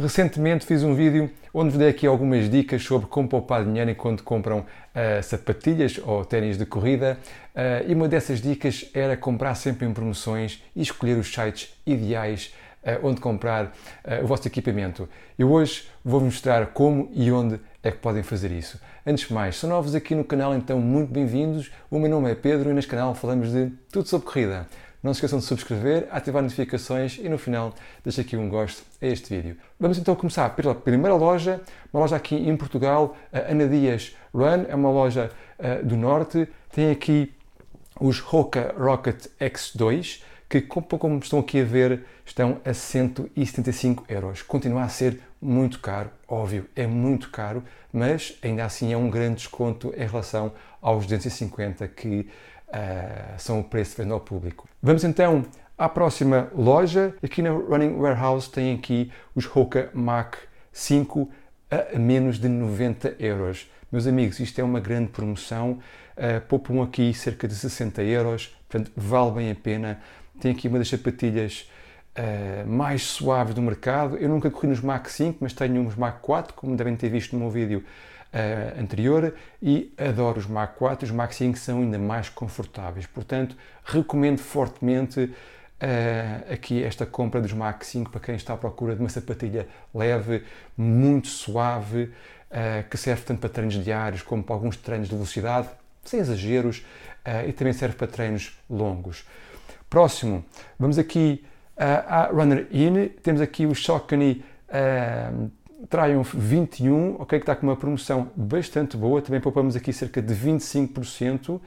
Recentemente fiz um vídeo onde vos dei aqui algumas dicas sobre como poupar dinheiro enquanto compram uh, sapatilhas ou ténis de corrida uh, e uma dessas dicas era comprar sempre em promoções e escolher os sites ideais uh, onde comprar o vosso equipamento. Eu hoje vou mostrar como e onde é que podem fazer isso. Antes de mais, são novos aqui no canal, então muito bem-vindos. O meu nome é Pedro e neste canal falamos de tudo sobre corrida. Não se esqueçam de subscrever, ativar notificações e no final deixa aqui um gosto a este vídeo. Vamos então começar pela primeira loja, uma loja aqui em Portugal, a Ana Dias Run, é uma loja uh, do Norte, tem aqui os Hoka Rocket X2, que como estão aqui a ver, estão a 175 euros. Continua a ser muito caro, óbvio, é muito caro, mas ainda assim é um grande desconto em relação aos 250 que uh, são o preço de venda ao público. Vamos então à próxima loja. Aqui na Running Warehouse tem aqui os Hoka Mach 5 a menos de 90 euros. Meus amigos, isto é uma grande promoção. Uh, poupam aqui cerca de 60 euros, portanto vale bem a pena. Tem aqui uma das sapatilhas uh, mais suaves do mercado. Eu nunca corri nos Mach 5, mas tenho uns Mach 4, como devem ter visto no meu vídeo uh, anterior e adoro os Mach 4, os Mach 5 são ainda mais confortáveis. Portanto, recomendo fortemente uh, aqui esta compra dos Mach 5 para quem está à procura de uma sapatilha leve, muito suave, uh, que serve tanto para treinos diários como para alguns treinos de velocidade, sem exageros, e também serve para treinos longos. Próximo, vamos aqui à Runner In, temos aqui o Saucony Triumph 21, ok, que está com uma promoção bastante boa, também poupamos aqui cerca de 25%. Uh,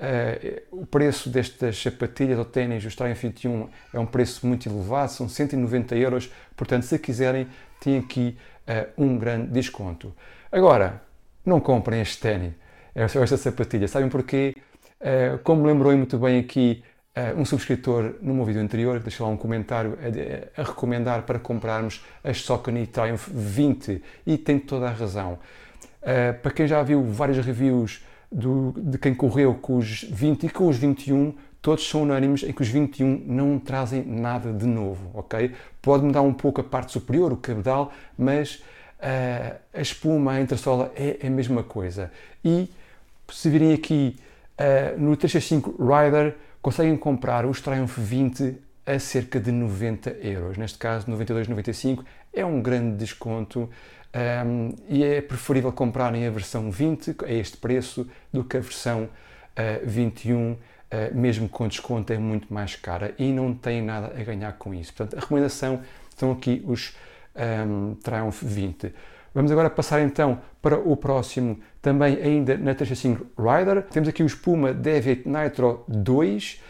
eh, o preço destas sapatilhas ou ténis, os Triumph 21, é um preço muito elevado, são 190 euros, portanto, se quiserem, tem aqui uh, um grande desconto. Agora, não comprem este ténis, esta sapatilha, sabem porquê? Uh, como lembrou muito bem aqui um subscritor no meu vídeo anterior deixou lá um comentário a, a, recomendar para comprarmos as Saucony Triumph 20 e tem toda a razão. Uh, para quem já viu várias reviews do, de quem correu com os 20 e com os 21, todos são unânimes em que os 21 não trazem nada de novo, ok? Pode mudar um pouco a parte superior, o cabedal, mas uh, a espuma, a entressola é a mesma coisa. E se virem aqui uh, no 365 Rider, conseguem comprar os Triumph 20 a cerca de 90 euros. Neste caso, 92,95 é um grande desconto um, e é preferível comprarem a versão 20 a este preço do que a versão uh, 21, uh, mesmo com desconto é muito mais cara e não tem nada a ganhar com isso. Portanto, a recomendação são aqui os um, Triumph 20. Vamos agora passar então para o próximo, também ainda na 365 Rider. Temos aqui o Puma Deviate Nitro 2,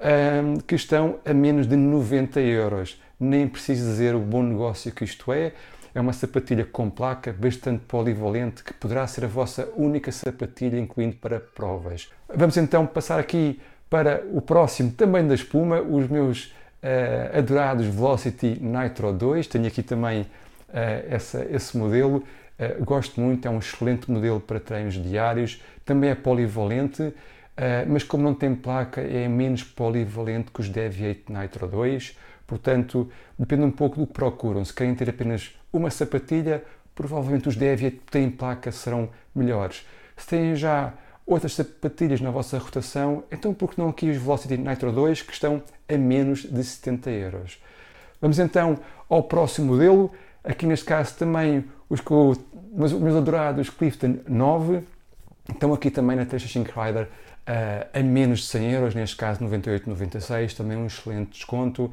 um, que estão a menos de 90 euros. Nem preciso dizer o bom negócio que isto é. É uma sapatilha com placa, bastante polivalente, que poderá ser a vossa única sapatilha, incluindo para provas. Vamos então passar aqui para o próximo, também da espuma, os meus uh, adorados Velocity Nitro 2. Tenho aqui também essa, esse modelo. Uh, gosto muito, é um excelente modelo para treinos diários. Também é polivalente, uh, mas como não tem placa, é menos polivalente que os Deviate Nitro 2. Portanto, depende um pouco do que procuram. Se querem ter apenas uma sapatilha, provavelmente os Deviate que têm placa serão melhores. Se têm já outras sapatilhas na vossa rotação, então por que não aqui os Velocity Nitro 2 que estão a menos de 70 euros? Vamos então ao próximo modelo, Aqui neste caso também os, os meus adorados Clifton 9 estão aqui também na 365 Rider uh, a menos de 100 euros, neste caso 98,96, também um excelente desconto uh,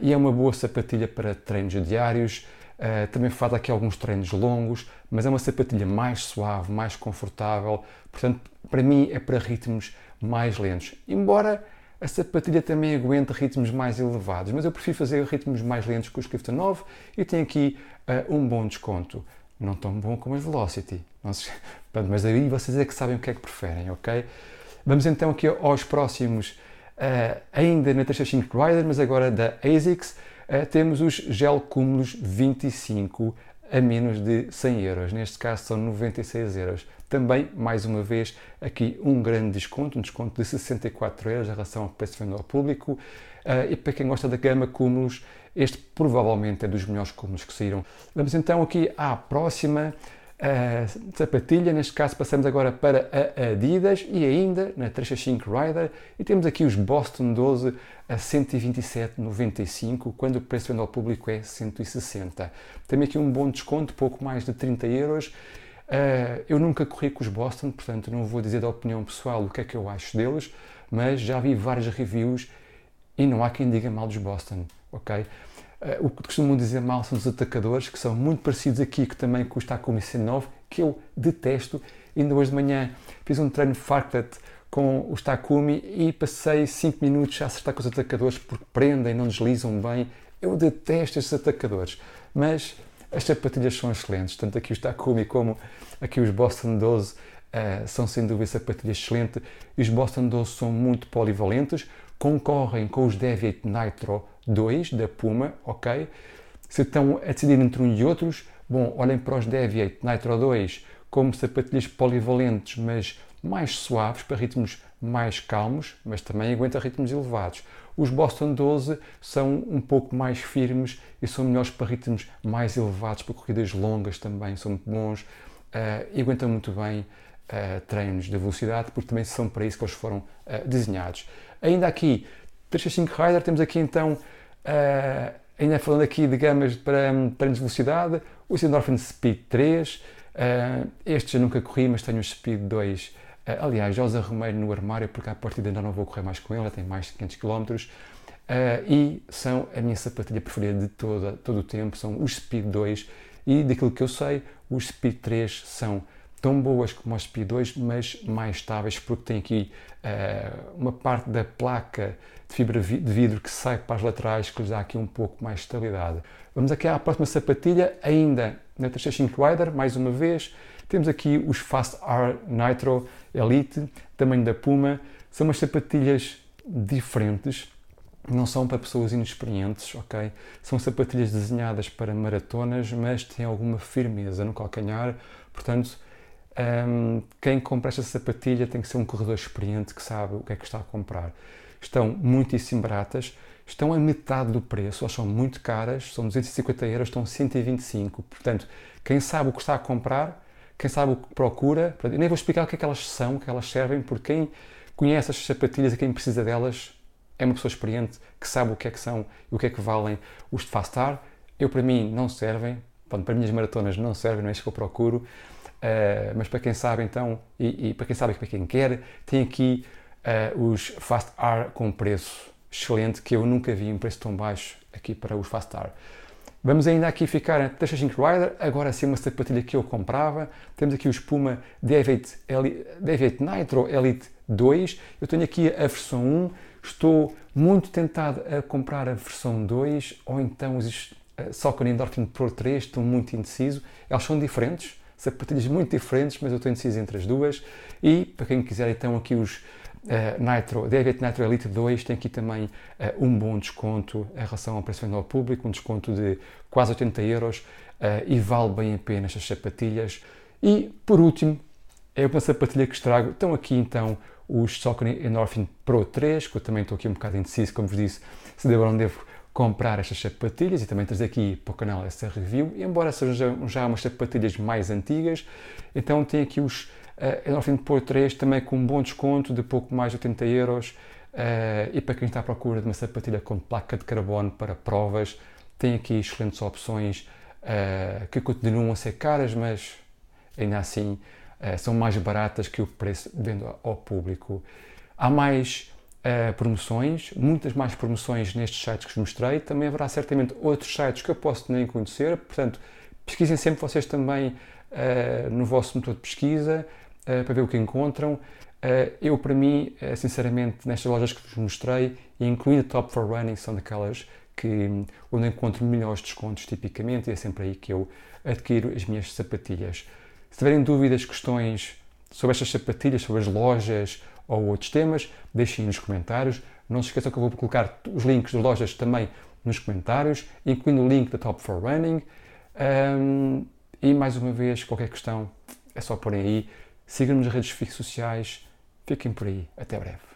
e é uma boa sapatilha para treinos diários. Uh, também faz aqui alguns treinos longos, mas é uma sapatilha mais suave, mais confortável, portanto, para mim é para ritmos mais lentos. Embora a sapatilha também aguenta ritmos mais elevados, mas eu prefiro fazer ritmos mais lentos com o Clifton 9 e tem aqui uh, um bom desconto. Não tão bom como a Velocity, mas aí vocês é que sabem o que é que preferem, ok? Vamos então aqui aos próximos, uh, ainda na 365 Rider, mas agora da ASICS, uh, temos os Gel Cúmulos 25 a menos de 100 euros, neste caso são 96 euros. Também, mais uma vez, aqui um grande desconto, um desconto de 64 euros em relação ao preço venda ao público. Uh, e para quem gosta da gama Cúmulos, Este provavelmente é dos melhores cúmulos que saíram. Vamos então aqui à próxima uh, sapatilha. Neste caso passamos agora para a Adidas e ainda na 365 Rider. E temos aqui os Boston 12 a 127,95 quando o preço venda ao público é 160. Temos aqui um bom desconto, pouco mais de 30 euros. Uh, eu nunca corri com os Boston, portanto não vou dizer da opinião pessoal o que é que eu acho deles, mas já vi várias reviews e não há quem diga mal dos Boston, ok? Uh, o que costumam dizer mal são os atacadores, que são muito parecidos aqui, que também custa a Comissão 9, que eu detesto. Ainda hoje de manhã fiz um treino Farklet com os Takumi e passei 5 minutos a acertar com os atacadores porque prendem, não deslizam bem. Eu detesto estes atacadores, mas as sapatilhas são excelentes, tanto aqui os Takumi como aqui os Boston 12 uh, eh, são sem dúvida sapatilhas excelentes e os Boston 12 são muito polivalentes, concorrem com os Deviate Nitro 2 da Puma, ok? Se estão a decidir entre um e outros, bom, olhem para os Deviate Nitro 2 como sapatilhas polivalentes, mas mais suaves, para ritmos mais calmos, mas também aguenta ritmos elevados. Os Boston 12 são um pouco mais firmes e são melhores para ritmos mais elevados, para corridas longas também, são muito bons uh, e aguentam muito bem uh, treinos de velocidade, porque também são para isso que eles foram uh, desenhados. Ainda aqui, 365 Rider, temos aqui então, ainda falando aqui de gamas para um, treinos de velocidade, o Endorphin Speed 3, estes eu nunca corri, mas tenho o Speed 2 eh, aliás, Josa Romeiro no armário, porque à partida ainda não vou correr mais com ele, tem mais de 500 km. Uh, e são a minha sapatilha preferida de toda, todo o tempo, são os Speed 2 e daquilo que eu sei, os Speed 3 são tão boas como os Speed 2, mas mais estáveis porque tem aqui uh, uma parte da placa de fibra de vidro que sai para as laterais que lhes dá aqui um pouco mais de estabilidade. Vamos aqui à próxima sapatilha, ainda na 365 Rider, mais uma vez, temos aqui os Fast R Nitro Elite, tamanho da Puma. São umas sapatilhas diferentes, não são para pessoas inexperientes, ok? São sapatilhas desenhadas para maratonas, mas têm alguma firmeza no calcanhar, portanto, um, quem compra esta sapatilha tem que ser um corredor experiente que sabe o que é que está a comprar. Estão muitíssimo baratas, estão a metade do preço, elas são muito caras, são 250 euros, estão 125. Portanto, quem sabe o que está a comprar quem sabe o que procura. Eu nem vou explicar o que é que elas são, o que elas servem, porque quem conhece as sapatilhas e quem precisa delas é uma pessoa experiente que sabe o que é que são e o que é que valem os de Fastar. Eu, para mim, não servem. Bom, para minhas maratonas não servem, não é isso que eu procuro. Uh, mas para quem sabe, então, e, e, para quem sabe e para quem quer, tem aqui uh, os Fast R com preço excelente, que eu nunca vi um preço tão baixo aqui para os Fast R. Vamos ainda aqui ficar na Teixeira Rider, agora sim uma sapatilha que eu comprava. Temos aqui o Espuma D8, D8 Nitro Elite 2. Eu tenho aqui a versão 1. Estou muito tentado a comprar a versão 2 ou então os eh, Endorphin Pro 3. Estou muito indeciso. Elas são diferentes, sapatilhas muito diferentes, mas eu estou indeciso entre as duas. E para quem quiser então aqui os Uh, Nitro, Nitro Elite 2 tem aqui também uh, um bom desconto em relação ao preço ao público, um desconto de quase 80 euros uh, e vale bem a pena estas sapatilhas. E por último, é uma sapatilha que estrago. Estão aqui então os Saucony Endorphin Pro 3, que eu também estou aqui um bocado indeciso, como vos disse, se devo ou não devo comprar estas sapatilhas e também trazer aqui para o canal essa review, embora sejam já umas sapatilhas mais antigas, então tem aqui os Uh, ao fim de pôr 3 também com um bom desconto de pouco mais de 80 euros. Uh, e para quem está à procura de uma sapatilha com placa de carbono para provas, tem aqui excelentes opções uh, que continuam a ser caras, mas ainda assim uh, são mais baratas que o preço vendo ao público. Há mais promoções, muitas mais promoções nestes sites que vos mostrei. Também haverá certamente outros sites que eu posso nem conhecer, portanto, pesquisem sempre vocês também no vosso motor de pesquisa uh, para ver o que encontram. Uh, eu, para mim, uh, sinceramente, nestas lojas que vos mostrei, incluindo a Top for Running, são daquelas que, onde encontro melhores descontos, tipicamente, e é sempre aí que eu adquiro as minhas sapatilhas. Se tiverem dúvidas, questões sobre estas sapatilhas, sobre as lojas ou outros temas, deixem nos comentários. Não se esqueçam que eu vou colocar os links das lojas também nos comentários, incluindo o link da Top for Running. Um, e mais uma vez, qualquer questão é só porem aí. Sigam-nos nas redes sociais. Fiquem por aí. Até breve.